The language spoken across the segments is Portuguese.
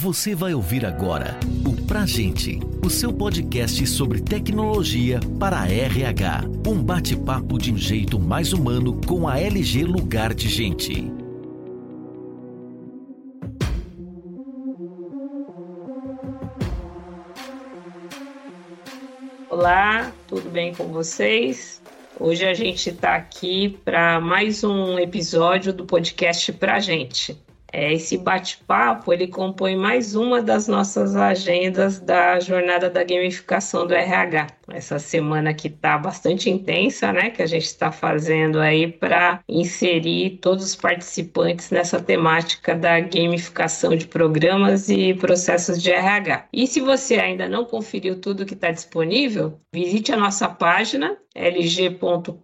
Você vai ouvir agora o Pra Gente, o seu podcast sobre tecnologia para RH. Um bate-papo de um jeito mais humano com a LG Lugar de Gente. Olá, tudo bem com vocês? Hoje a gente está aqui para mais um episódio do podcast Pra Gente. É, esse bate-papo ele compõe mais uma das nossas agendas da jornada da gamificação do RH. Essa semana que está bastante intensa, né? Que a gente está fazendo aí para inserir todos os participantes nessa temática da gamificação de programas e processos de RH. E se você ainda não conferiu tudo que está disponível, visite a nossa página lg.com.br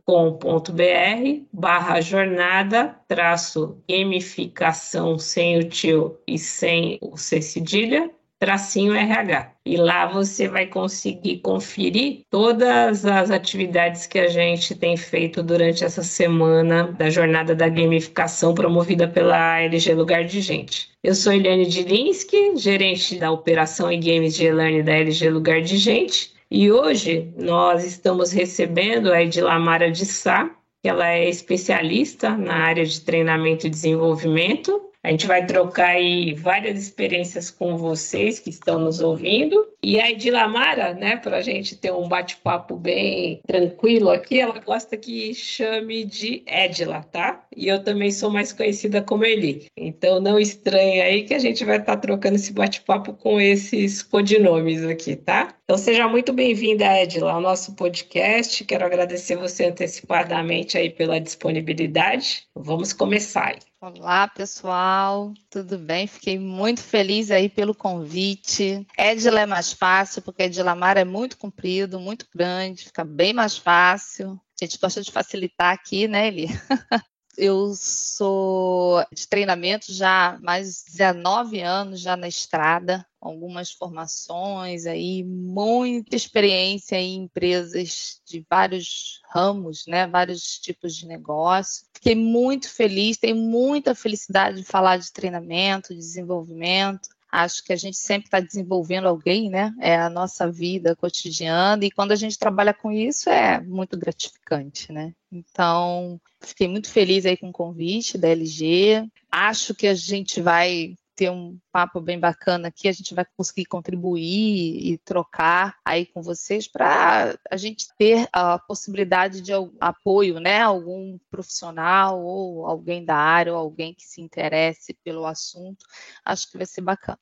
barra jornada traço gamificação sem o tio e sem o C cedilha tracinho RH. E lá você vai conseguir conferir todas as atividades que a gente tem feito durante essa semana da jornada da gamificação promovida pela LG Lugar de Gente. Eu sou Eliane Dilinski, gerente da operação e games de e-learning da LG Lugar de Gente. E hoje nós estamos recebendo a Edilamara de Sá, que ela é especialista na área de treinamento e desenvolvimento a gente vai trocar aí várias experiências com vocês que estão nos ouvindo. E a Edilamara, né, para a gente ter um bate-papo bem tranquilo aqui, ela gosta que chame de Edila, tá? E eu também sou mais conhecida como Eli. Então não estranhe aí que a gente vai estar tá trocando esse bate-papo com esses codinomes aqui, tá? Então seja muito bem-vinda, Edila, ao nosso podcast. Quero agradecer você antecipadamente aí pela disponibilidade. Vamos começar aí. Olá, pessoal, tudo bem? Fiquei muito feliz aí pelo convite. Edila é mais fácil, porque Edilamar é muito comprido, muito grande, fica bem mais fácil. A gente gosta de facilitar aqui, né, Eli? Eu sou de treinamento já há mais de 19 anos já na estrada, algumas formações aí, muita experiência em empresas de vários ramos, né, vários tipos de negócio. Fiquei muito feliz, tenho muita felicidade de falar de treinamento, de desenvolvimento. Acho que a gente sempre está desenvolvendo alguém, né? É a nossa vida cotidiana e quando a gente trabalha com isso é muito gratificante, né? Então, fiquei muito feliz aí com o convite da LG. Acho que a gente vai ter um papo bem bacana aqui, a gente vai conseguir contribuir e trocar aí com vocês para a gente ter a possibilidade de apoio, né? Algum profissional ou alguém da área ou alguém que se interesse pelo assunto. Acho que vai ser bacana.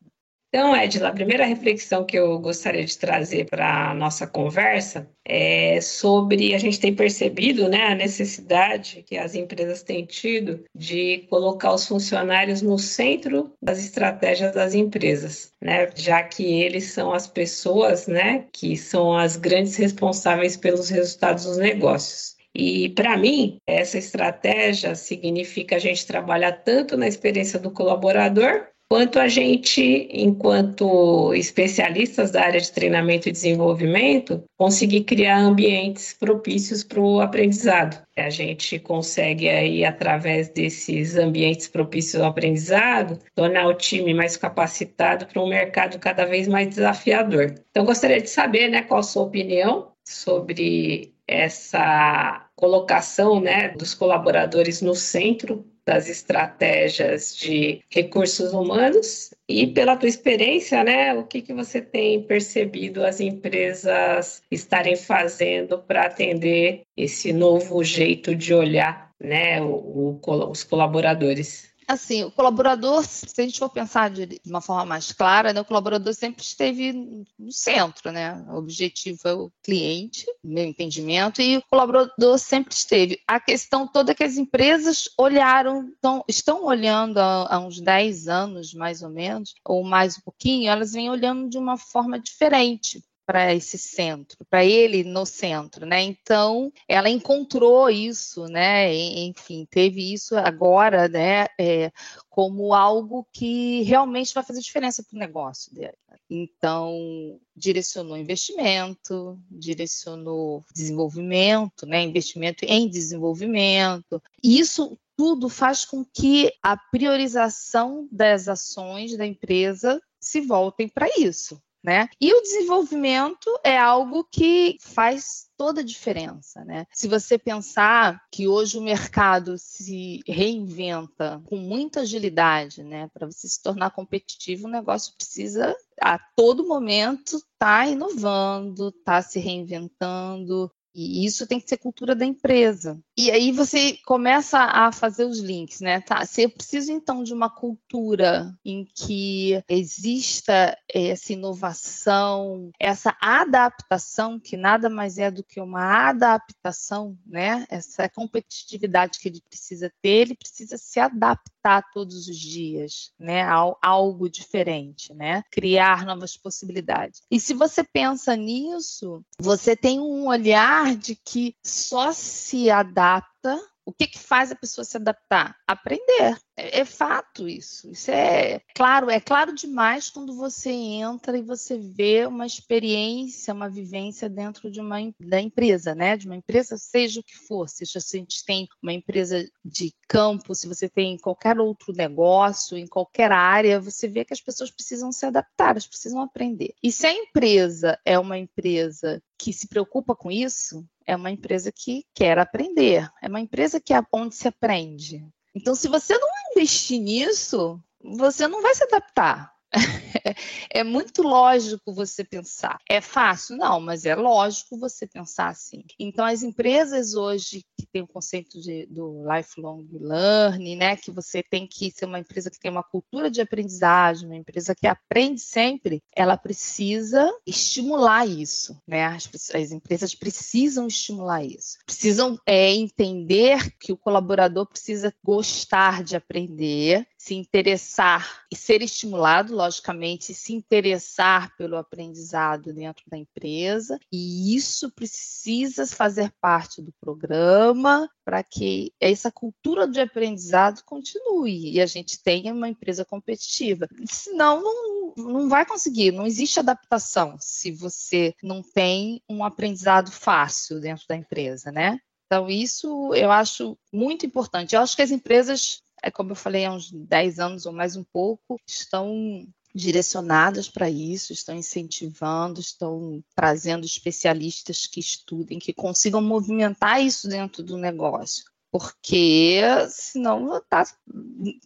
Então, Edila, a primeira reflexão que eu gostaria de trazer para a nossa conversa é sobre a gente tem percebido né, a necessidade que as empresas têm tido de colocar os funcionários no centro das estratégias das empresas, né, já que eles são as pessoas né, que são as grandes responsáveis pelos resultados dos negócios. E para mim, essa estratégia significa a gente trabalhar tanto na experiência do colaborador quanto a gente, enquanto especialistas da área de treinamento e desenvolvimento, conseguir criar ambientes propícios para o aprendizado. A gente consegue aí, através desses ambientes propícios ao aprendizado, tornar o time mais capacitado para um mercado cada vez mais desafiador. Então, gostaria de saber, né, qual a sua opinião sobre essa colocação, né, dos colaboradores no centro das estratégias de recursos humanos e pela tua experiência, né, o que, que você tem percebido as empresas estarem fazendo para atender esse novo jeito de olhar, né, o, o, os colaboradores? Assim, o colaborador, se a gente for pensar de uma forma mais clara, né, o colaborador sempre esteve no centro, né? O objetivo é o cliente, meu entendimento, e o colaborador sempre esteve. A questão toda é que as empresas olharam, estão, estão olhando há, há uns 10 anos, mais ou menos, ou mais um pouquinho, elas vêm olhando de uma forma diferente para esse centro, para ele no centro, né? Então, ela encontrou isso, né? Enfim, teve isso agora, né? É, como algo que realmente vai fazer diferença para o negócio dele. Então, direcionou investimento, direcionou desenvolvimento, né? Investimento em desenvolvimento. Isso tudo faz com que a priorização das ações da empresa se voltem para isso. Né? E o desenvolvimento é algo que faz toda a diferença, né? Se você pensar que hoje o mercado se reinventa com muita agilidade, né? Para você se tornar competitivo, o negócio precisa a todo momento estar tá inovando, estar tá se reinventando, e isso tem que ser cultura da empresa. E aí você começa a fazer os links, né? Tá, se eu preciso então de uma cultura em que exista essa inovação, essa adaptação, que nada mais é do que uma adaptação, né? Essa competitividade que ele precisa ter, ele precisa se adaptar todos os dias, né? A algo diferente, né? Criar novas possibilidades. E se você pensa nisso, você tem um olhar de que só se adapta o que, que faz a pessoa se adaptar? Aprender. É, é, fato isso. Isso é claro, é claro demais quando você entra e você vê uma experiência, uma vivência dentro de uma da empresa, né? De uma empresa, seja o que for, seja se a gente tem uma empresa de campo, se você tem qualquer outro negócio, em qualquer área, você vê que as pessoas precisam se adaptar, elas precisam aprender. E se a empresa é uma empresa que se preocupa com isso, é uma empresa que quer aprender, é uma empresa que é onde se aprende. Então, se você não investir nisso, você não vai se adaptar. é muito lógico você pensar. É fácil? Não, mas é lógico você pensar assim. Então, as empresas hoje que têm o conceito de, do lifelong learning, né, que você tem que ser uma empresa que tem uma cultura de aprendizagem, uma empresa que aprende sempre, ela precisa estimular isso, né? As, as empresas precisam estimular isso. Precisam é, entender que o colaborador precisa gostar de aprender, se interessar e ser estimulado, logicamente, se interessar pelo aprendizado dentro da empresa, e isso precisa fazer parte do programa para que essa cultura de aprendizado continue e a gente tenha uma empresa competitiva. Senão, não, não vai conseguir, não existe adaptação se você não tem um aprendizado fácil dentro da empresa, né? Então, isso eu acho muito importante. Eu acho que as empresas é como eu falei, há uns 10 anos ou mais um pouco, estão direcionadas para isso, estão incentivando, estão trazendo especialistas que estudem, que consigam movimentar isso dentro do negócio. Porque senão tá,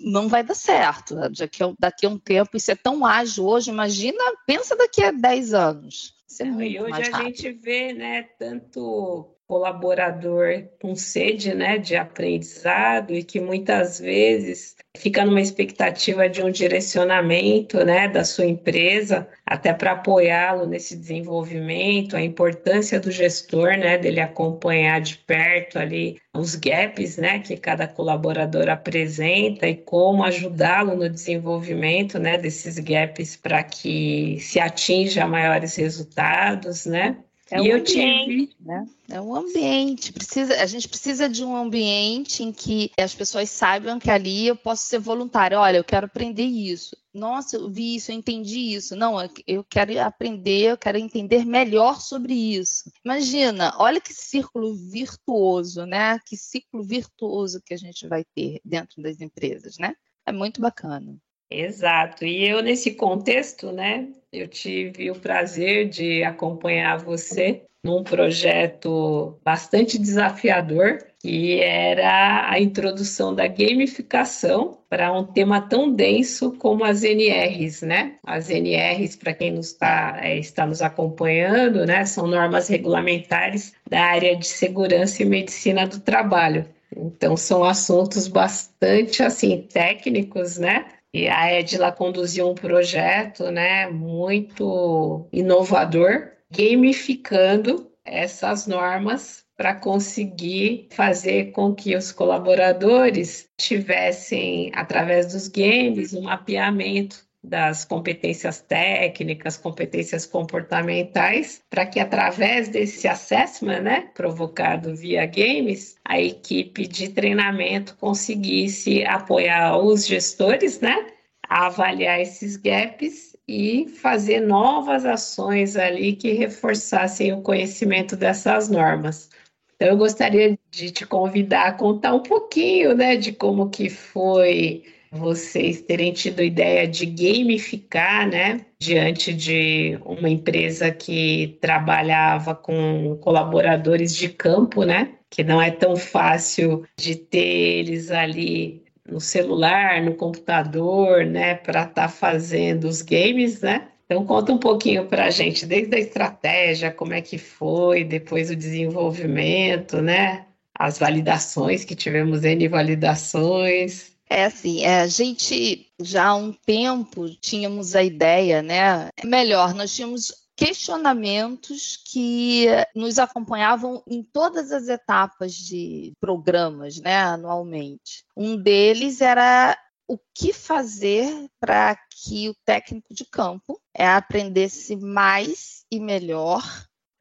não vai dar certo. Daqui a, daqui a um tempo, isso é tão ágil hoje, imagina, pensa daqui a 10 anos. Isso é e hoje a gente vê né, tanto colaborador com sede né, de aprendizado e que muitas vezes fica numa expectativa de um direcionamento né, da sua empresa, até para apoiá-lo nesse desenvolvimento, a importância do gestor, né, dele acompanhar de perto ali os gaps né, que cada colaborador apresenta e como ajudá-lo no desenvolvimento né, desses gaps para que se atinja maiores resultados, né? É e um eu ambiente, tive... né? É um ambiente. Precisa, a gente precisa de um ambiente em que as pessoas saibam que ali eu posso ser voluntário. Olha, eu quero aprender isso. Nossa, eu vi isso, eu entendi isso. Não, eu quero aprender, eu quero entender melhor sobre isso. Imagina, olha que círculo virtuoso, né? Que ciclo virtuoso que a gente vai ter dentro das empresas, né? É muito bacana. Exato. E eu, nesse contexto, né, eu tive o prazer de acompanhar você num projeto bastante desafiador, que era a introdução da gamificação para um tema tão denso como as NRs, né? As NRs, para quem nos tá, é, está nos acompanhando, né, são normas regulamentares da área de segurança e medicina do trabalho. Então, são assuntos bastante, assim, técnicos, né? E a Edila conduziu um projeto né, muito inovador, gamificando essas normas para conseguir fazer com que os colaboradores tivessem, através dos games, um mapeamento das competências técnicas, competências comportamentais, para que através desse assessment, né, provocado via games, a equipe de treinamento conseguisse apoiar os gestores, né, a avaliar esses gaps e fazer novas ações ali que reforçassem o conhecimento dessas normas. Então, eu gostaria de te convidar a contar um pouquinho, né, de como que foi vocês terem tido ideia de gamificar, né, diante de uma empresa que trabalhava com colaboradores de campo, né, que não é tão fácil de ter eles ali no celular, no computador, né, para estar tá fazendo os games, né? Então conta um pouquinho para a gente, desde a estratégia, como é que foi, depois o desenvolvimento, né? As validações que tivemos N validações. É assim, é, a gente já há um tempo tínhamos a ideia, né? Melhor, nós tínhamos questionamentos que nos acompanhavam em todas as etapas de programas, né, anualmente. Um deles era o que fazer para que o técnico de campo aprendesse mais e melhor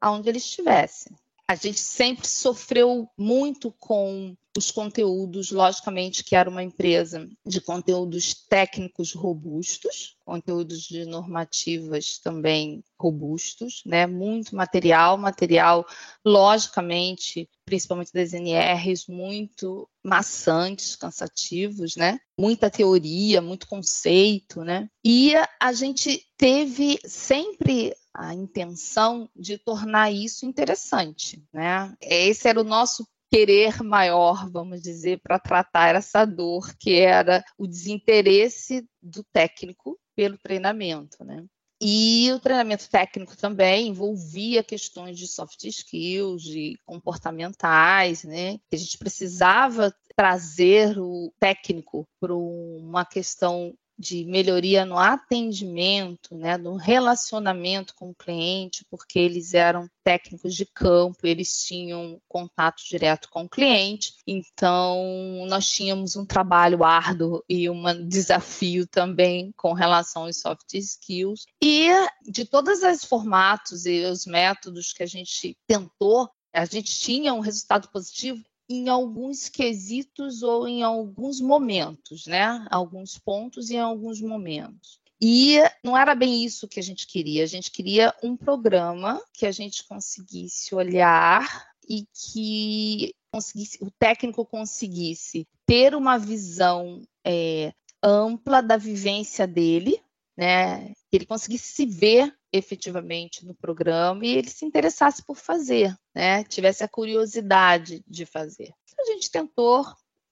aonde ele estivesse. A gente sempre sofreu muito com os conteúdos, logicamente, que era uma empresa de conteúdos técnicos robustos, conteúdos de normativas também robustos, né? Muito material, material, logicamente, principalmente das NRs, muito maçantes, cansativos, né? Muita teoria, muito conceito, né? E a gente teve sempre a intenção de tornar isso interessante, né? Esse era o nosso querer maior, vamos dizer, para tratar essa dor, que era o desinteresse do técnico pelo treinamento, né? E o treinamento técnico também envolvia questões de soft skills, de comportamentais, né? A gente precisava trazer o técnico para uma questão de melhoria no atendimento, né, no relacionamento com o cliente, porque eles eram técnicos de campo, eles tinham contato direto com o cliente, então nós tínhamos um trabalho árduo e um desafio também com relação aos soft skills. E de todos os formatos e os métodos que a gente tentou, a gente tinha um resultado positivo em alguns quesitos ou em alguns momentos, né? Alguns pontos e em alguns momentos. E não era bem isso que a gente queria. A gente queria um programa que a gente conseguisse olhar e que conseguisse, o técnico conseguisse ter uma visão é, ampla da vivência dele, né? Ele conseguisse se ver efetivamente no programa e ele se interessasse por fazer, né? Tivesse a curiosidade de fazer. A gente tentou,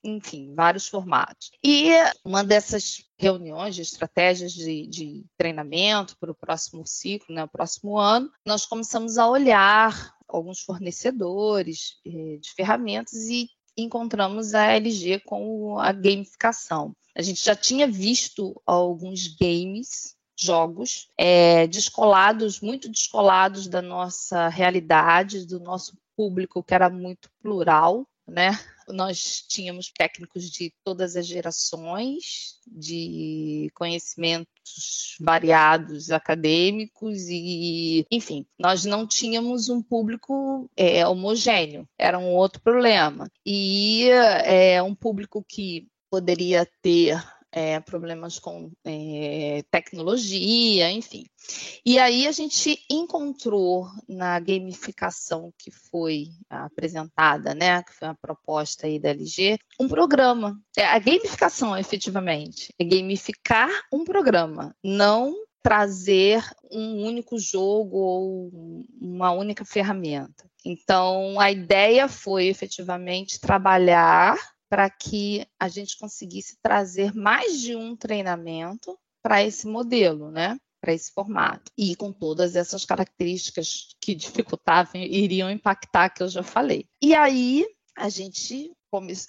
enfim, vários formatos. E uma dessas reuniões de estratégias de, de treinamento para o próximo ciclo, né, o próximo ano, nós começamos a olhar alguns fornecedores eh, de ferramentas e encontramos a LG com a gamificação. A gente já tinha visto alguns games jogos é, descolados, muito descolados da nossa realidade, do nosso público, que era muito plural, né? Nós tínhamos técnicos de todas as gerações, de conhecimentos variados acadêmicos e, enfim, nós não tínhamos um público é, homogêneo, era um outro problema. E é um público que poderia ter é, problemas com é, tecnologia, enfim. E aí a gente encontrou na gamificação que foi apresentada, né, que foi a proposta aí da LG, um programa. É, a gamificação, efetivamente, é gamificar um programa, não trazer um único jogo ou uma única ferramenta. Então, a ideia foi efetivamente trabalhar para que a gente conseguisse trazer mais de um treinamento para esse modelo, né? Para esse formato. E com todas essas características que dificultavam, iriam impactar, que eu já falei. E aí a gente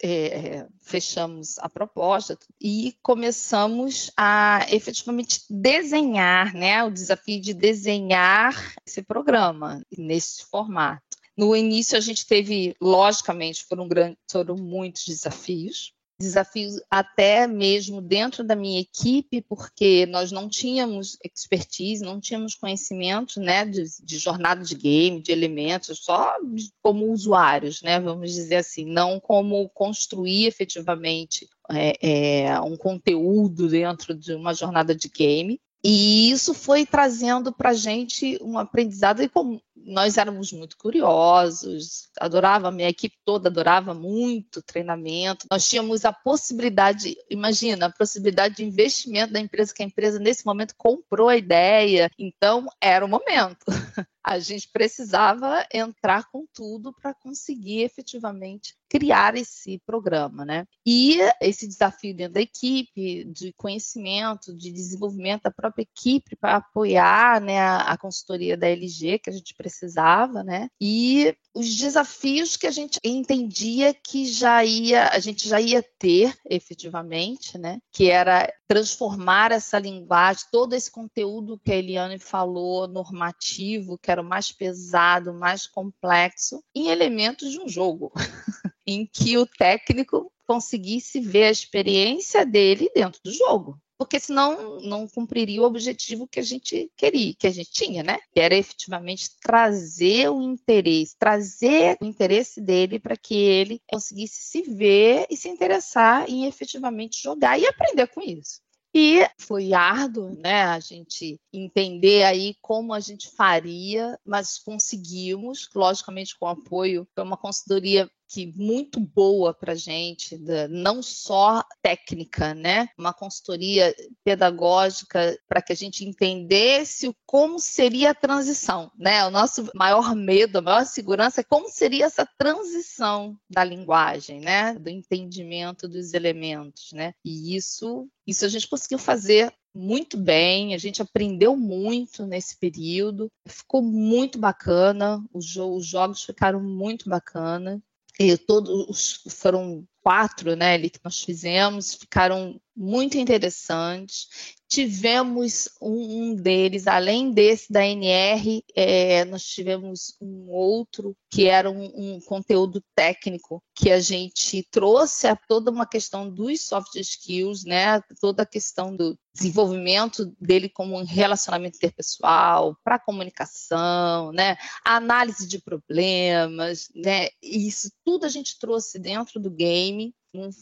é, é, fechamos a proposta e começamos a efetivamente desenhar, né? O desafio de desenhar esse programa nesse formato. No início, a gente teve, logicamente, foram, grandes, foram muitos desafios, desafios até mesmo dentro da minha equipe, porque nós não tínhamos expertise, não tínhamos conhecimento né, de, de jornada de game, de elementos, só como usuários, né, vamos dizer assim, não como construir efetivamente é, é, um conteúdo dentro de uma jornada de game. E isso foi trazendo para a gente um aprendizado, e como nós éramos muito curiosos, adorava, minha equipe toda adorava muito treinamento. Nós tínhamos a possibilidade, imagina, a possibilidade de investimento da empresa, que a empresa nesse momento comprou a ideia, então era o momento. a gente precisava entrar com tudo para conseguir efetivamente criar esse programa, né? E esse desafio dentro da equipe, de conhecimento, de desenvolvimento da própria equipe para apoiar, né, a, consultoria da LG que a gente precisava, né? E os desafios que a gente entendia que já ia, a gente já ia ter efetivamente, né? Que era transformar essa linguagem, todo esse conteúdo que a Eliane falou, normativo, que era o mais pesado, mais complexo, em elementos de um jogo, em que o técnico conseguisse ver a experiência dele dentro do jogo porque senão não cumpriria o objetivo que a gente queria, que a gente tinha, né? Que era efetivamente trazer o interesse, trazer o interesse dele para que ele conseguisse se ver e se interessar em efetivamente jogar e aprender com isso. E foi árduo, né, a gente entender aí como a gente faria, mas conseguimos, logicamente com apoio, foi uma consultoria que muito boa para gente, não só técnica, né? Uma consultoria pedagógica para que a gente entendesse como seria a transição, né? O nosso maior medo, a maior segurança é como seria essa transição da linguagem, né? Do entendimento dos elementos, né? E isso, isso a gente conseguiu fazer muito bem, a gente aprendeu muito nesse período, ficou muito bacana, jo os jogos ficaram muito bacana. Todos foram quatro, né, ali que nós fizemos, ficaram muito interessantes. Tivemos um, um deles, além desse da NR, é, nós tivemos um outro que era um, um, conteúdo técnico que a gente trouxe a toda uma questão dos soft skills, né? Toda a questão do desenvolvimento dele como um relacionamento interpessoal, para comunicação, né? Análise de problemas, né? Isso tudo a gente trouxe dentro do game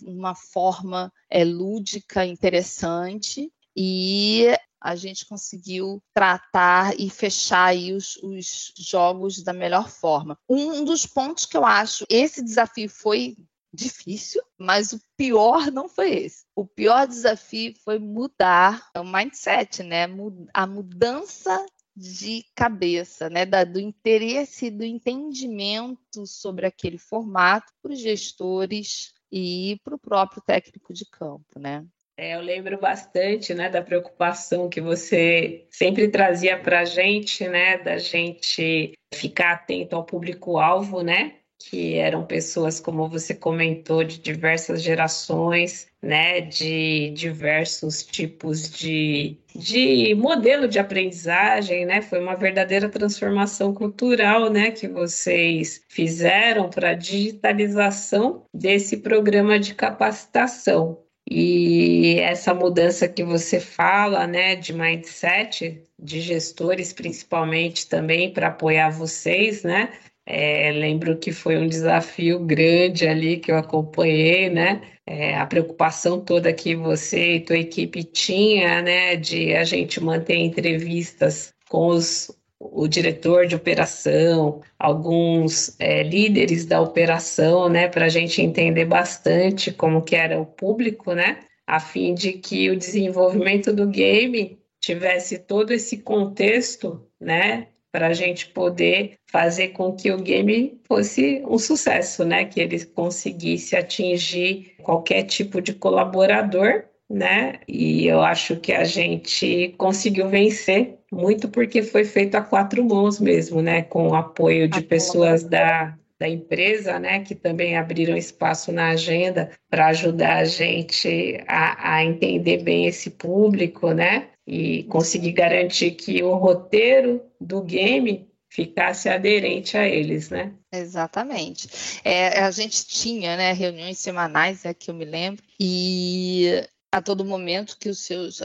uma forma é, lúdica, interessante, e a gente conseguiu tratar e fechar aí os, os jogos da melhor forma. Um dos pontos que eu acho, esse desafio foi difícil, mas o pior não foi esse. O pior desafio foi mudar o mindset, né? A mudança de cabeça, né, da, do interesse, do entendimento sobre aquele formato para os gestores e para o próprio técnico de campo, né? É, eu lembro bastante, né, da preocupação que você sempre trazia para a gente, né, da gente ficar atento ao público-alvo, né, que eram pessoas, como você comentou, de diversas gerações, né, de diversos tipos de, de modelo de aprendizagem, né, foi uma verdadeira transformação cultural, né, que vocês fizeram para a digitalização desse programa de capacitação. E essa mudança que você fala, né, de mindset, de gestores principalmente também para apoiar vocês, né? É, lembro que foi um desafio grande ali que eu acompanhei, né? É, a preocupação toda que você e tua equipe tinha, né, de a gente manter entrevistas com os, o diretor de operação, alguns é, líderes da operação, né, para a gente entender bastante como que era o público, né, a fim de que o desenvolvimento do game tivesse todo esse contexto, né, para a gente poder fazer com que o game fosse um sucesso, né? Que ele conseguisse atingir qualquer tipo de colaborador, né? E eu acho que a gente conseguiu vencer muito porque foi feito a quatro mãos mesmo, né? Com o apoio de pessoas da, da empresa, né, que também abriram espaço na agenda para ajudar a gente a, a entender bem esse público, né, e conseguir garantir que o roteiro do game ficasse aderente a eles, né? Exatamente. É, a gente tinha, né, reuniões semanais, é que eu me lembro, e a todo momento que a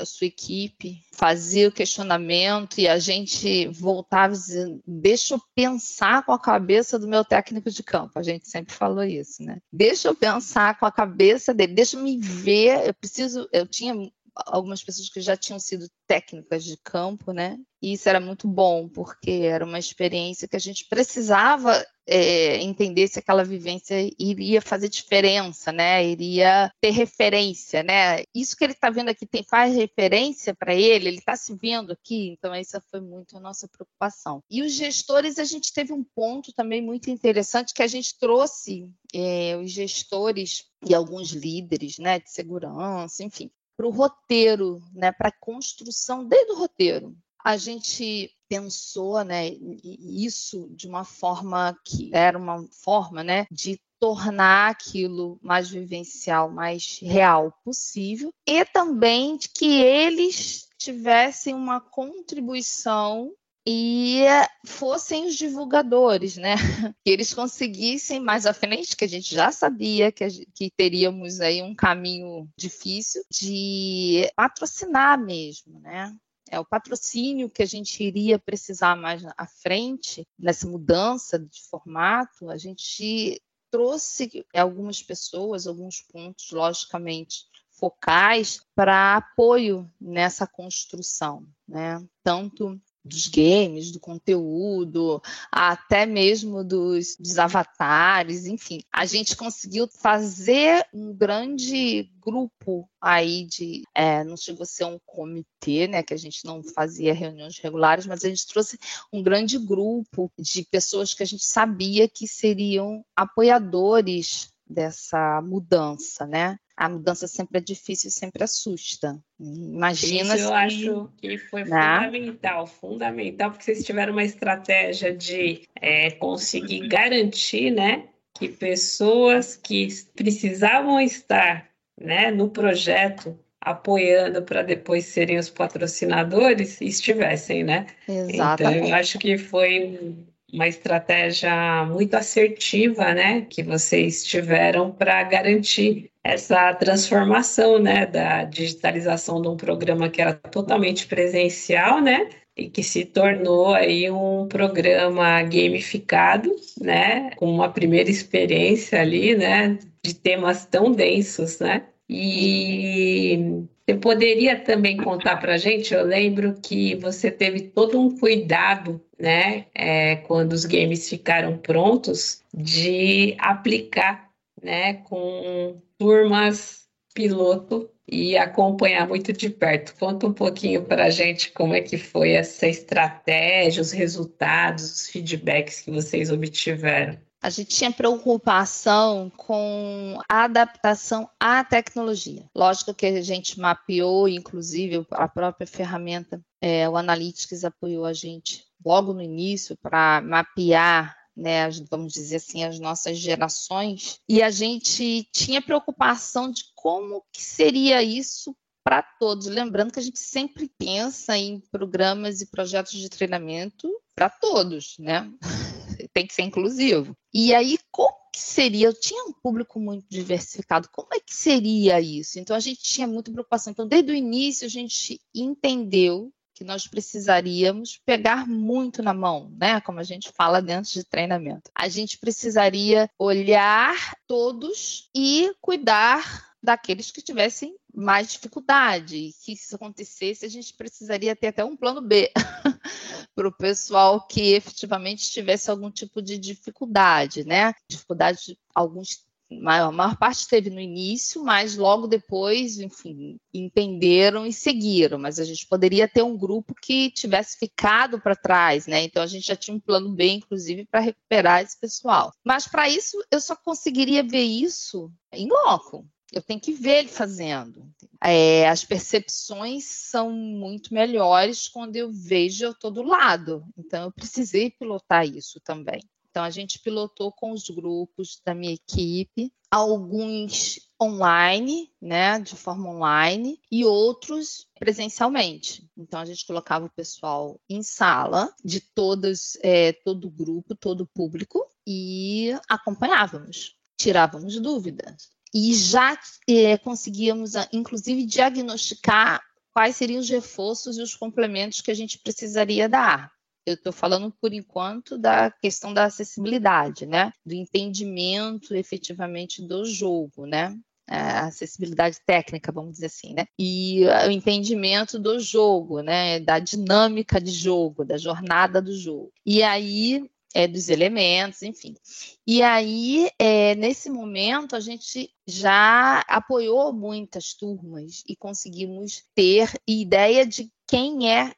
sua equipe fazia o questionamento e a gente voltava dizendo, deixa eu pensar com a cabeça do meu técnico de campo. A gente sempre falou isso, né? Deixa eu pensar com a cabeça dele, deixa eu me ver, eu preciso, eu tinha algumas pessoas que já tinham sido técnicas de campo, né? E isso era muito bom, porque era uma experiência que a gente precisava é, entender se aquela vivência iria fazer diferença, né? Iria ter referência, né? Isso que ele está vendo aqui tem, faz referência para ele, ele está se vendo aqui, então essa foi muito a nossa preocupação. E os gestores, a gente teve um ponto também muito interessante que a gente trouxe é, os gestores e alguns líderes, né, de segurança, enfim, para o roteiro, né, para a construção desde o roteiro. A gente pensou, né, isso de uma forma que era uma forma, né, de tornar aquilo mais vivencial, mais real possível, e também de que eles tivessem uma contribuição e fossem os divulgadores, né? Que eles conseguissem mais à frente, que a gente já sabia que, gente, que teríamos aí um caminho difícil de patrocinar mesmo, né? É o patrocínio que a gente iria precisar mais à frente nessa mudança de formato. A gente trouxe algumas pessoas, alguns pontos, logicamente, focais para apoio nessa construção, né? Tanto dos games, do conteúdo, até mesmo dos, dos, avatares, enfim. A gente conseguiu fazer um grande grupo aí de. É, não chegou a ser um comitê, né? Que a gente não fazia reuniões regulares, mas a gente trouxe um grande grupo de pessoas que a gente sabia que seriam apoiadores dessa mudança, né? A mudança sempre é difícil, sempre assusta. Imagina Isso eu acho que foi né? fundamental, fundamental, porque vocês tiveram uma estratégia de é, conseguir garantir, né, que pessoas que precisavam estar, né, no projeto apoiando para depois serem os patrocinadores estivessem, né? Exatamente. Então eu acho que foi uma estratégia muito assertiva, né, que vocês tiveram para garantir essa transformação, né, da digitalização de um programa que era totalmente presencial, né, e que se tornou aí um programa gamificado, né, com uma primeira experiência ali, né, de temas tão densos, né, e você poderia também contar para a gente? Eu lembro que você teve todo um cuidado, né, é, quando os games ficaram prontos, de aplicar, né, com turmas piloto e acompanhar muito de perto. Conta um pouquinho para a gente como é que foi essa estratégia, os resultados, os feedbacks que vocês obtiveram a gente tinha preocupação com a adaptação à tecnologia. Lógico que a gente mapeou, inclusive a própria ferramenta, é, o Analytics apoiou a gente logo no início para mapear né, vamos dizer assim, as nossas gerações, e a gente tinha preocupação de como que seria isso para todos. Lembrando que a gente sempre pensa em programas e projetos de treinamento para todos, né? tem que ser inclusivo. E aí, como que seria? Eu tinha um público muito diversificado, como é que seria isso? Então, a gente tinha muita preocupação. Então, desde o início, a gente entendeu que nós precisaríamos pegar muito na mão, né? Como a gente fala dentro de treinamento. A gente precisaria olhar todos e cuidar daqueles que tivessem mais dificuldade. E que se isso acontecesse, a gente precisaria ter até um plano B para o pessoal que efetivamente tivesse algum tipo de dificuldade, né? Dificuldade, alguns a maior parte teve no início, mas logo depois, enfim, entenderam e seguiram. Mas a gente poderia ter um grupo que tivesse ficado para trás, né? Então a gente já tinha um plano B, inclusive, para recuperar esse pessoal. Mas para isso, eu só conseguiria ver isso em loco. Eu tenho que ver ele fazendo. É, as percepções são muito melhores quando eu vejo eu estou do lado. Então, eu precisei pilotar isso também. Então, a gente pilotou com os grupos da minha equipe, alguns online, né, de forma online, e outros presencialmente. Então, a gente colocava o pessoal em sala, de todas, é, todo o grupo, todo o público, e acompanhávamos, tirávamos dúvidas e já é, conseguíamos, ah, inclusive, diagnosticar quais seriam os reforços e os complementos que a gente precisaria dar. Eu estou falando, por enquanto, da questão da acessibilidade, né? Do entendimento efetivamente do jogo, né? a acessibilidade técnica, vamos dizer assim, né? E o entendimento do jogo, né? Da dinâmica de jogo, da jornada do jogo. E aí é, dos elementos, enfim. E aí, é, nesse momento, a gente já apoiou muitas turmas e conseguimos ter ideia de quem é,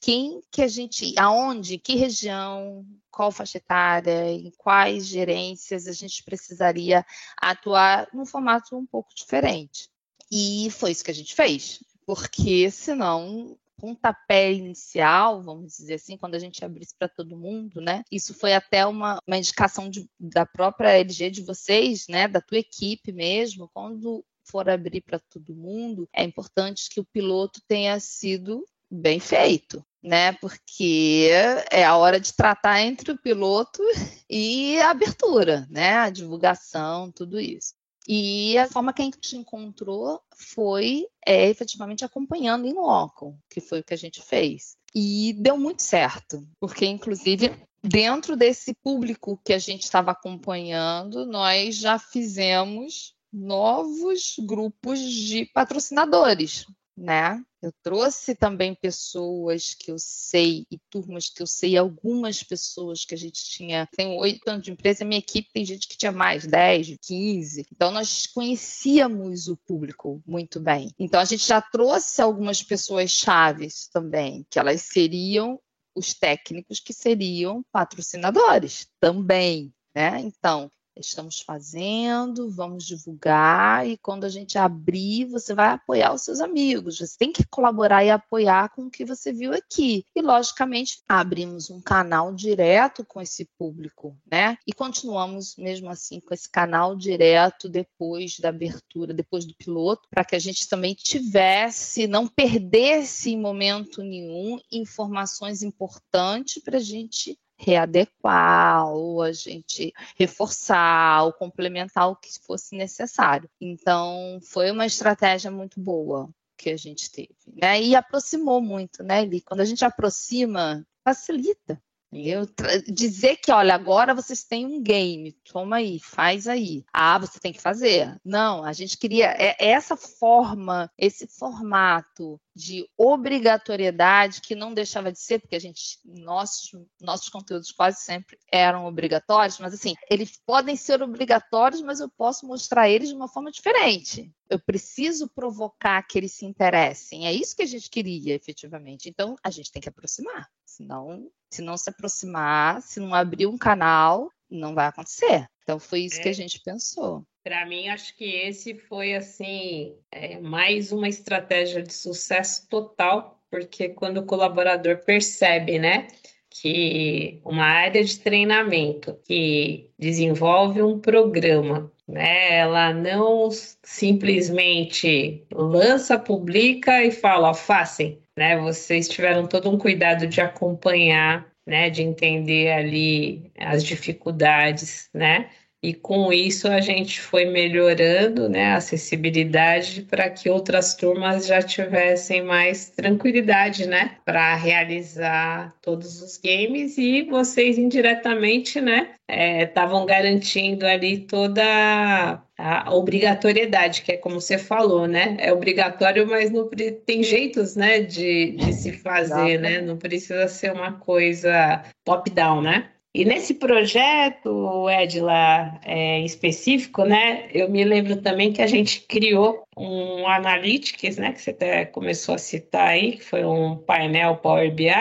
quem que a gente, aonde, que região, qual faixa etária, em quais gerências a gente precisaria atuar num formato um pouco diferente. E foi isso que a gente fez, porque senão pontapé inicial, vamos dizer assim, quando a gente abrisse para todo mundo, né? Isso foi até uma, uma indicação de, da própria LG de vocês, né? Da tua equipe mesmo, quando for abrir para todo mundo, é importante que o piloto tenha sido bem feito, né? Porque é a hora de tratar entre o piloto e a abertura, né? A divulgação, tudo isso. E a forma que a gente encontrou foi é, efetivamente acompanhando em loco, que foi o que a gente fez. E deu muito certo, porque inclusive dentro desse público que a gente estava acompanhando, nós já fizemos novos grupos de patrocinadores, né? Eu trouxe também pessoas que eu sei e turmas que eu sei, algumas pessoas que a gente tinha. Tem oito anos de empresa, minha equipe tem gente que tinha mais, 10, 15. Então, nós conhecíamos o público muito bem. Então, a gente já trouxe algumas pessoas chaves também, que elas seriam os técnicos que seriam patrocinadores também. Né? Então, estamos fazendo, vamos divulgar e quando a gente abrir, você vai apoiar os seus amigos. Você tem que colaborar e apoiar com o que você viu aqui. E logicamente, abrimos um canal direto com esse público, né? E continuamos mesmo assim com esse canal direto depois da abertura, depois do piloto, para que a gente também tivesse, não perdesse em momento nenhum informações importantes para a gente readequar, ou a gente reforçar, ou complementar o que fosse necessário. Então, foi uma estratégia muito boa que a gente teve, né? E aproximou muito, né, Eli? Quando a gente aproxima, facilita. Eu dizer que, olha, agora vocês têm um game, toma aí, faz aí. Ah, você tem que fazer. Não, a gente queria é, essa forma, esse formato de obrigatoriedade que não deixava de ser, porque a gente, nossos, nossos conteúdos quase sempre eram obrigatórios, mas assim, eles podem ser obrigatórios, mas eu posso mostrar eles de uma forma diferente. Eu preciso provocar que eles se interessem. É isso que a gente queria, efetivamente. Então, a gente tem que aproximar. Senão, se não se aproximar, se não abrir um canal, não vai acontecer. Então, foi isso é. que a gente pensou. Para mim, acho que esse foi assim é, mais uma estratégia de sucesso total, porque quando o colaborador percebe, né, que uma área de treinamento que desenvolve um programa, né, ela não simplesmente lança, publica e fala, ó, façam, né? Vocês tiveram todo um cuidado de acompanhar, né, de entender ali as dificuldades, né? e com isso a gente foi melhorando né, a acessibilidade para que outras turmas já tivessem mais tranquilidade né, para realizar todos os games e vocês indiretamente né estavam é, garantindo ali toda a obrigatoriedade, que é como você falou, né? É obrigatório, mas não tem jeitos, né, de, de se fazer, né? Não precisa ser uma coisa top-down, né? E nesse projeto, Edla, é, específico, né, eu me lembro também que a gente criou um Analytics, né, que você até começou a citar aí, que foi um painel Power BI,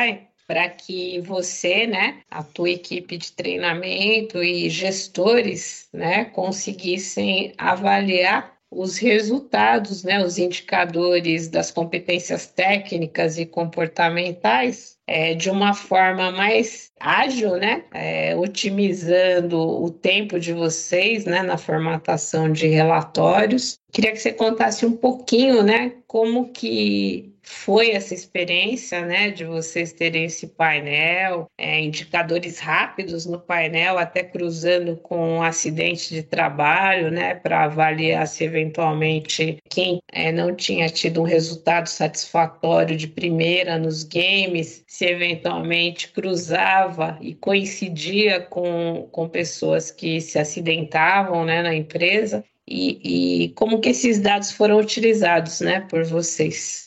para que você, né, a tua equipe de treinamento e gestores, né, conseguissem avaliar os resultados, né, os indicadores das competências técnicas e comportamentais é, de uma forma mais ágil, né, é, otimizando o tempo de vocês, né, na formatação de relatórios. Queria que você contasse um pouquinho, né, como que foi essa experiência, né, de vocês terem esse painel, é, indicadores rápidos no painel, até cruzando com um acidente de trabalho, né, para avaliar se eventualmente quem é, não tinha tido um resultado satisfatório de primeira nos games, se eventualmente cruzava e coincidia com, com pessoas que se acidentavam, né, na empresa. e, e como que esses dados foram utilizados, né, por vocês?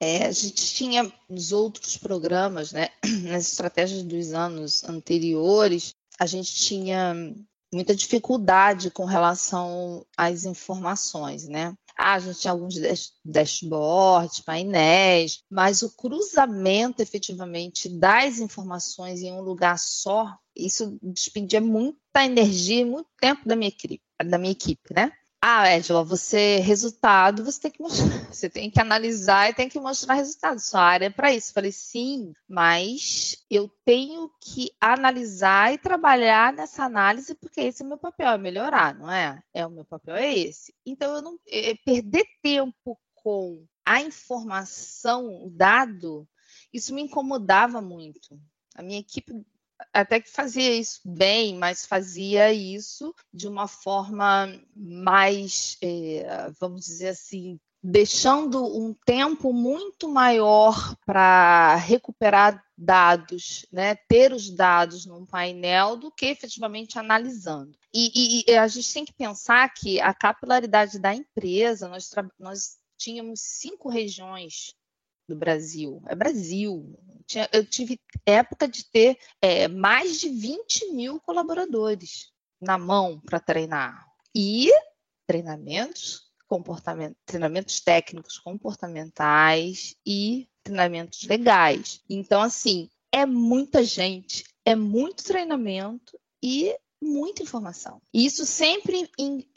É, a gente tinha nos outros programas, né, nas estratégias dos anos anteriores, a gente tinha muita dificuldade com relação às informações, né? Ah, a gente tinha alguns dashboards, painéis, mas o cruzamento efetivamente das informações em um lugar só, isso despendia muita energia e muito tempo da minha equipe, da minha equipe, né? Ah, Edila, você resultado, você tem que mostrar, você tem que analisar e tem que mostrar resultado. Sua área é para isso. falei, sim, mas eu tenho que analisar e trabalhar nessa análise, porque esse é o meu papel, é melhorar, não é? É o meu papel é esse. Então eu não é, perder tempo com a informação, o dado, isso me incomodava muito. A minha equipe até que fazia isso bem, mas fazia isso de uma forma mais, é, vamos dizer assim, deixando um tempo muito maior para recuperar dados, né, ter os dados num painel do que efetivamente analisando. E, e, e, a gente tem que pensar que a capilaridade da empresa, nós, nós tínhamos cinco regiões do Brasil. É Brasil. Eu tive época de ter é, mais de 20 mil colaboradores na mão para treinar. E treinamentos, comportamento, treinamentos técnicos comportamentais e treinamentos legais. Então, assim, é muita gente, é muito treinamento e muita informação. E isso sempre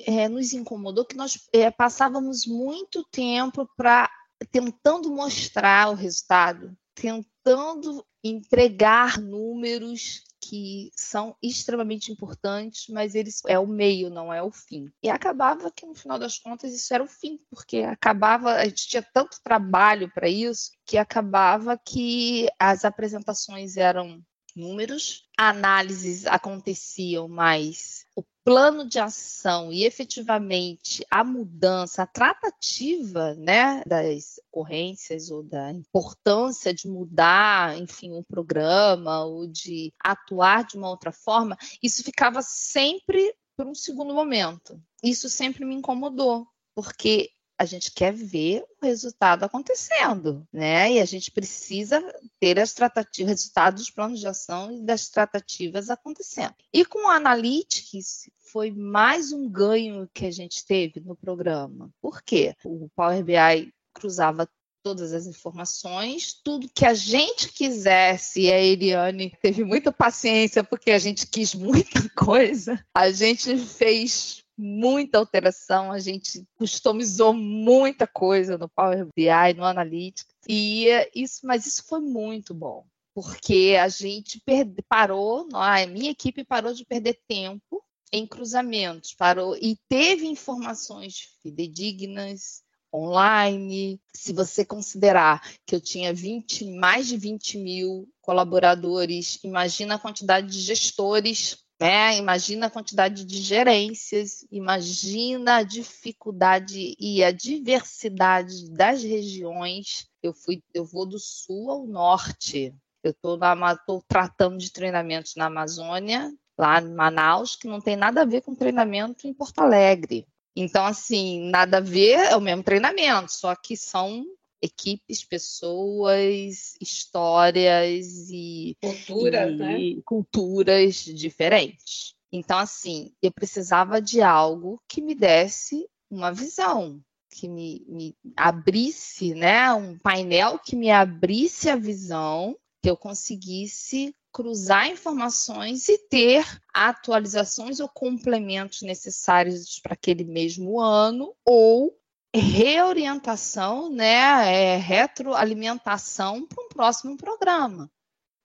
é, nos incomodou, que nós é, passávamos muito tempo para tentando mostrar o resultado, tentando entregar números que são extremamente importantes, mas eles é o meio, não é o fim. E acabava que no final das contas isso era o fim, porque acabava, a gente tinha tanto trabalho para isso que acabava que as apresentações eram números, análises aconteciam, mas o plano de ação e efetivamente a mudança, a tratativa né, das ocorrências ou da importância de mudar, enfim, um programa ou de atuar de uma outra forma, isso ficava sempre por um segundo momento. Isso sempre me incomodou, porque a gente quer ver o resultado acontecendo, né? E a gente precisa ter as tratativas, resultados dos planos de ação e das tratativas acontecendo. E com o Analytics foi mais um ganho que a gente teve no programa. Por quê? O Power BI cruzava todas as informações, tudo que a gente quisesse, e a Eliane teve muita paciência porque a gente quis muita coisa, a gente fez muita alteração, a gente customizou muita coisa no Power BI, no Analytics, e isso, mas isso foi muito bom, porque a gente perde, parou, a minha equipe parou de perder tempo em cruzamentos, parou e teve informações fidedignas, online. Se você considerar que eu tinha 20, mais de 20 mil colaboradores, imagina a quantidade de gestores né? Imagina a quantidade de gerências, imagina a dificuldade e a diversidade das regiões. Eu fui, eu vou do sul ao norte. Eu estou tratando de treinamentos na Amazônia, lá em Manaus, que não tem nada a ver com treinamento em Porto Alegre. Então, assim, nada a ver, é o mesmo treinamento, só que são equipes, pessoas, histórias e culturas, e, né? culturas diferentes. Então, assim, eu precisava de algo que me desse uma visão, que me, me abrisse, né, um painel que me abrisse a visão, que eu conseguisse cruzar informações e ter atualizações ou complementos necessários para aquele mesmo ano, ou reorientação, né, é, retroalimentação para um próximo programa.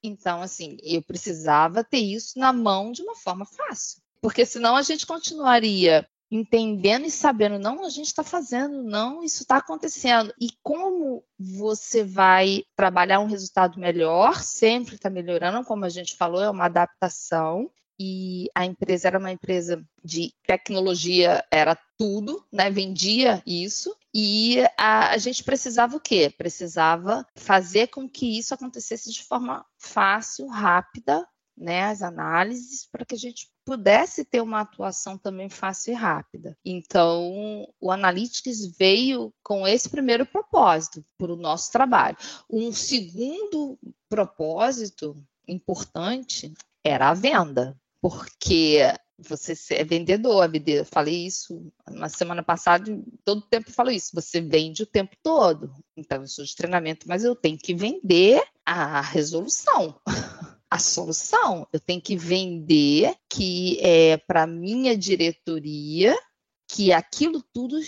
Então, assim, eu precisava ter isso na mão de uma forma fácil, porque senão a gente continuaria entendendo e sabendo, não, a gente está fazendo, não, isso está acontecendo. E como você vai trabalhar um resultado melhor, sempre está melhorando, como a gente falou, é uma adaptação e a empresa era uma empresa de tecnologia, era tudo, né? Vendia isso. E a, a, gente precisava o quê? Precisava fazer com que isso acontecesse de forma fácil, rápida, né, as análises para que a gente pudesse ter uma atuação também fácil e rápida. Então, o Analytics veio com esse primeiro propósito para o nosso trabalho. Um segundo propósito importante era a venda, porque você é vendedor, eu falei isso na semana passada, todo tempo eu falo isso, você vende o tempo todo. Então, eu sou de treinamento, mas eu tenho que vender a resolução. a solução. Eu tenho que vender que é para minha diretoria que aquilo tudo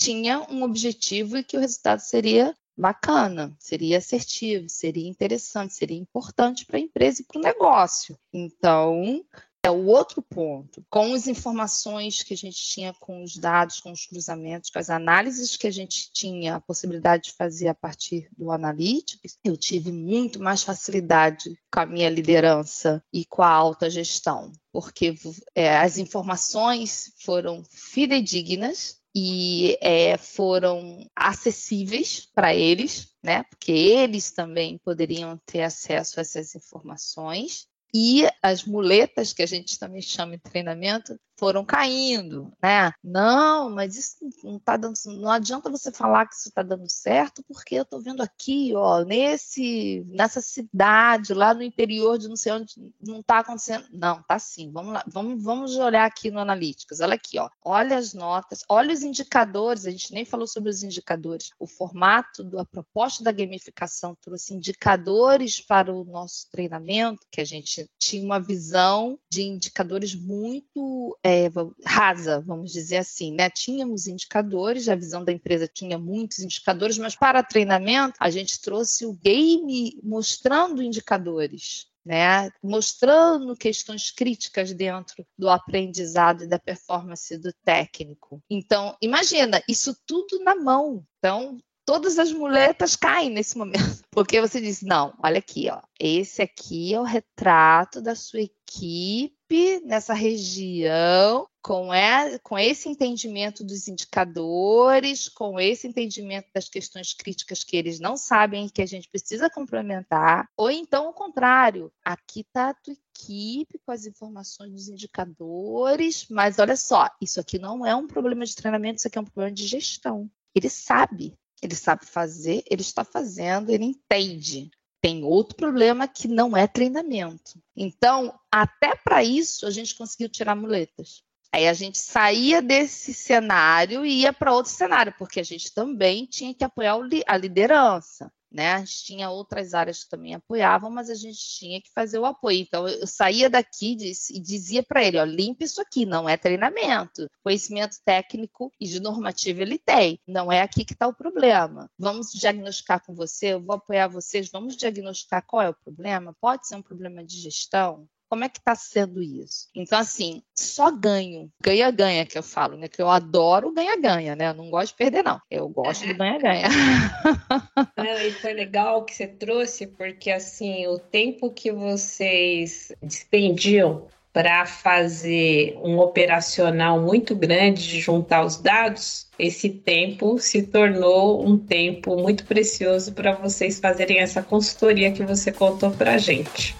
tinha um objetivo e que o resultado seria bacana, seria assertivo, seria interessante, seria importante para a empresa e para o negócio. Então, é o outro ponto. Com as informações que a gente tinha com os dados, com os cruzamentos, com as análises que a gente tinha a possibilidade de fazer a partir do Analytics, eu tive muito mais facilidade com a minha liderança e com a alta gestão, porque é, as informações foram fidedignas e é, foram acessíveis para eles, né? Porque eles também poderiam ter acesso a essas informações e as muletas que a gente também chama em treinamento foram caindo, né? Não, mas isso não tá dando, não adianta você falar que isso está dando certo, porque eu estou vendo aqui, ó, nesse, nessa cidade lá no interior de não sei onde não está acontecendo. Não, tá sim. Vamos lá, vamos, vamos olhar aqui no Analytics. Olha aqui, ó. Olha as notas, olha os indicadores. A gente nem falou sobre os indicadores. O formato da proposta da gamificação trouxe indicadores para o nosso treinamento, que a gente tinha uma visão de indicadores muito é, é, rasa, vamos dizer assim, né? Tínhamos indicadores, a visão da empresa tinha muitos indicadores, mas para treinamento a gente trouxe o game mostrando indicadores. Né, mostrando questões críticas dentro do aprendizado e da performance do técnico. Então, imagina, isso tudo na mão. Então, todas as muletas caem nesse momento. Porque você diz, não, olha aqui, ó, esse aqui é o retrato da sua equipe nessa região, com, é, com esse entendimento dos indicadores, com esse entendimento das questões críticas que eles não sabem que a gente precisa complementar, ou então o contrário, aqui está a tua equipe com as informações dos indicadores, mas olha só, isso aqui não é um problema de treinamento, isso aqui é um problema de gestão. Ele sabe, ele sabe fazer, ele está fazendo, ele entende tem outro problema que não é treinamento. Então, até para isso, a gente conseguiu tirar muletas. Aí a gente saía desse cenário e ia para outro cenário, porque a gente também tinha que apoiar a liderança né? A gente tinha outras áreas que também apoiavam, mas a gente tinha que fazer o apoio. Então, eu saía daqui e dizia para ele: ó, limpe isso aqui, não é treinamento. Conhecimento técnico e de normativa ele tem, não é aqui que está o problema. Vamos diagnosticar com você, eu vou apoiar vocês, vamos diagnosticar qual é o problema. Pode ser um problema de gestão, como é que está sendo isso? Então, assim, só ganho, ganha-ganha que eu falo, né? Que eu adoro ganha-ganha, né? Eu não gosto de perder, não. Eu gosto de ganha-ganha. e foi legal que você trouxe, porque, assim, o tempo que vocês dispendiam para fazer um operacional muito grande de juntar os dados, esse tempo se tornou um tempo muito precioso para vocês fazerem essa consultoria que você contou para a gente.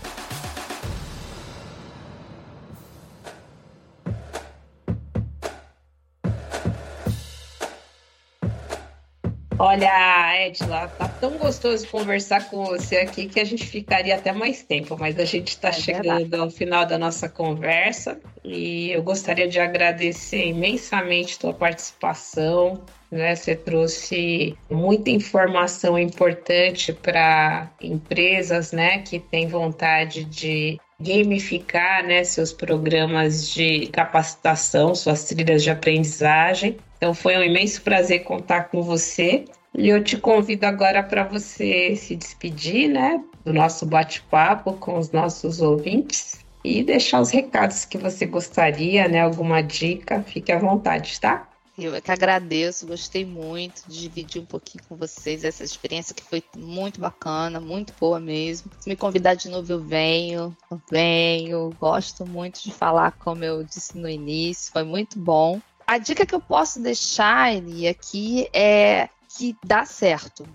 Olha, Edla, tá tão gostoso conversar com você aqui que a gente ficaria até mais tempo, mas a gente está é chegando verdade. ao final da nossa conversa e eu gostaria de agradecer imensamente tua participação. Né? Você trouxe muita informação importante para empresas né, que têm vontade de gamificar né, seus programas de capacitação, suas trilhas de aprendizagem. Então foi um imenso prazer contar com você. E eu te convido agora para você se despedir, né, do nosso bate-papo com os nossos ouvintes e deixar os recados que você gostaria, né, alguma dica, fique à vontade, tá? Eu é que agradeço, gostei muito de dividir um pouquinho com vocês essa experiência que foi muito bacana, muito boa mesmo. Se me convidar de novo, eu venho, eu venho. Gosto muito de falar, como eu disse no início, foi muito bom a dica que eu posso deixar, Eli, aqui é que dá certo.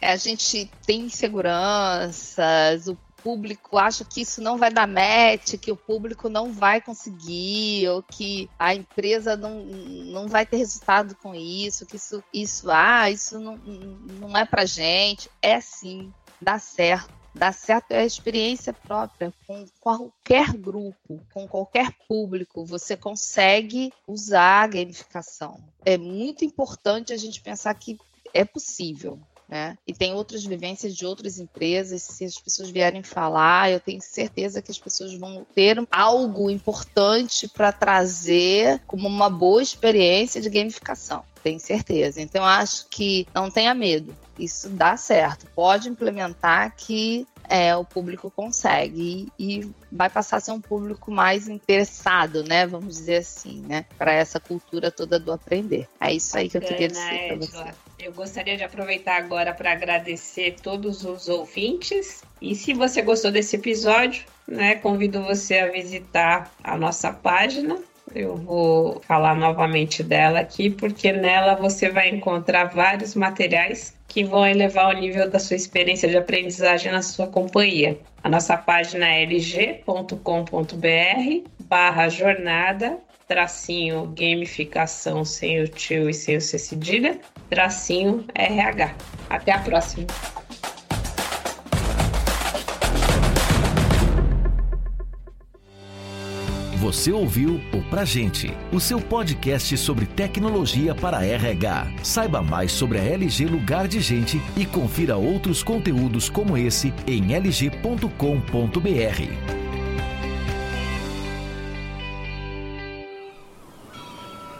A gente tem inseguranças, o público acha que isso não vai dar match, que o público não vai conseguir, ou que a empresa não, não vai ter resultado com isso, que isso, isso ah, isso não, não é pra gente. É sim, dá certo. Dá certo é a experiência própria com qualquer grupo, com qualquer público. Você consegue usar a gamificação. É muito importante a gente pensar que é possível. Né? E tem outras vivências de outras empresas. Se as pessoas vierem falar, eu tenho certeza que as pessoas vão ter algo importante para trazer como uma boa experiência de gamificação. Tenho certeza. Então, acho que não tenha medo. Isso dá certo. Pode implementar que é, o público consegue e, e, vai passar a ser um público mais interessado, né? Vamos dizer assim, né? Para essa cultura toda do aprender. É isso aí que eu queria dizer para você. Eu gostaria de aproveitar agora para agradecer todos os ouvintes. E se você gostou desse episódio, né, convido você a visitar a nossa página eu vou falar novamente dela aqui, porque nela você vai encontrar vários materiais que vão elevar o nível da sua experiência de aprendizagem na sua companhia. A nossa página é lg.com.br barra jornada tracinho gamificação sem o tio e sem o cedilha, tracinho RH. Até a próxima! Você ouviu o Pra Gente, o seu podcast sobre tecnologia para RH. Saiba mais sobre a LG Lugar de Gente e confira outros conteúdos como esse em lg.com.br.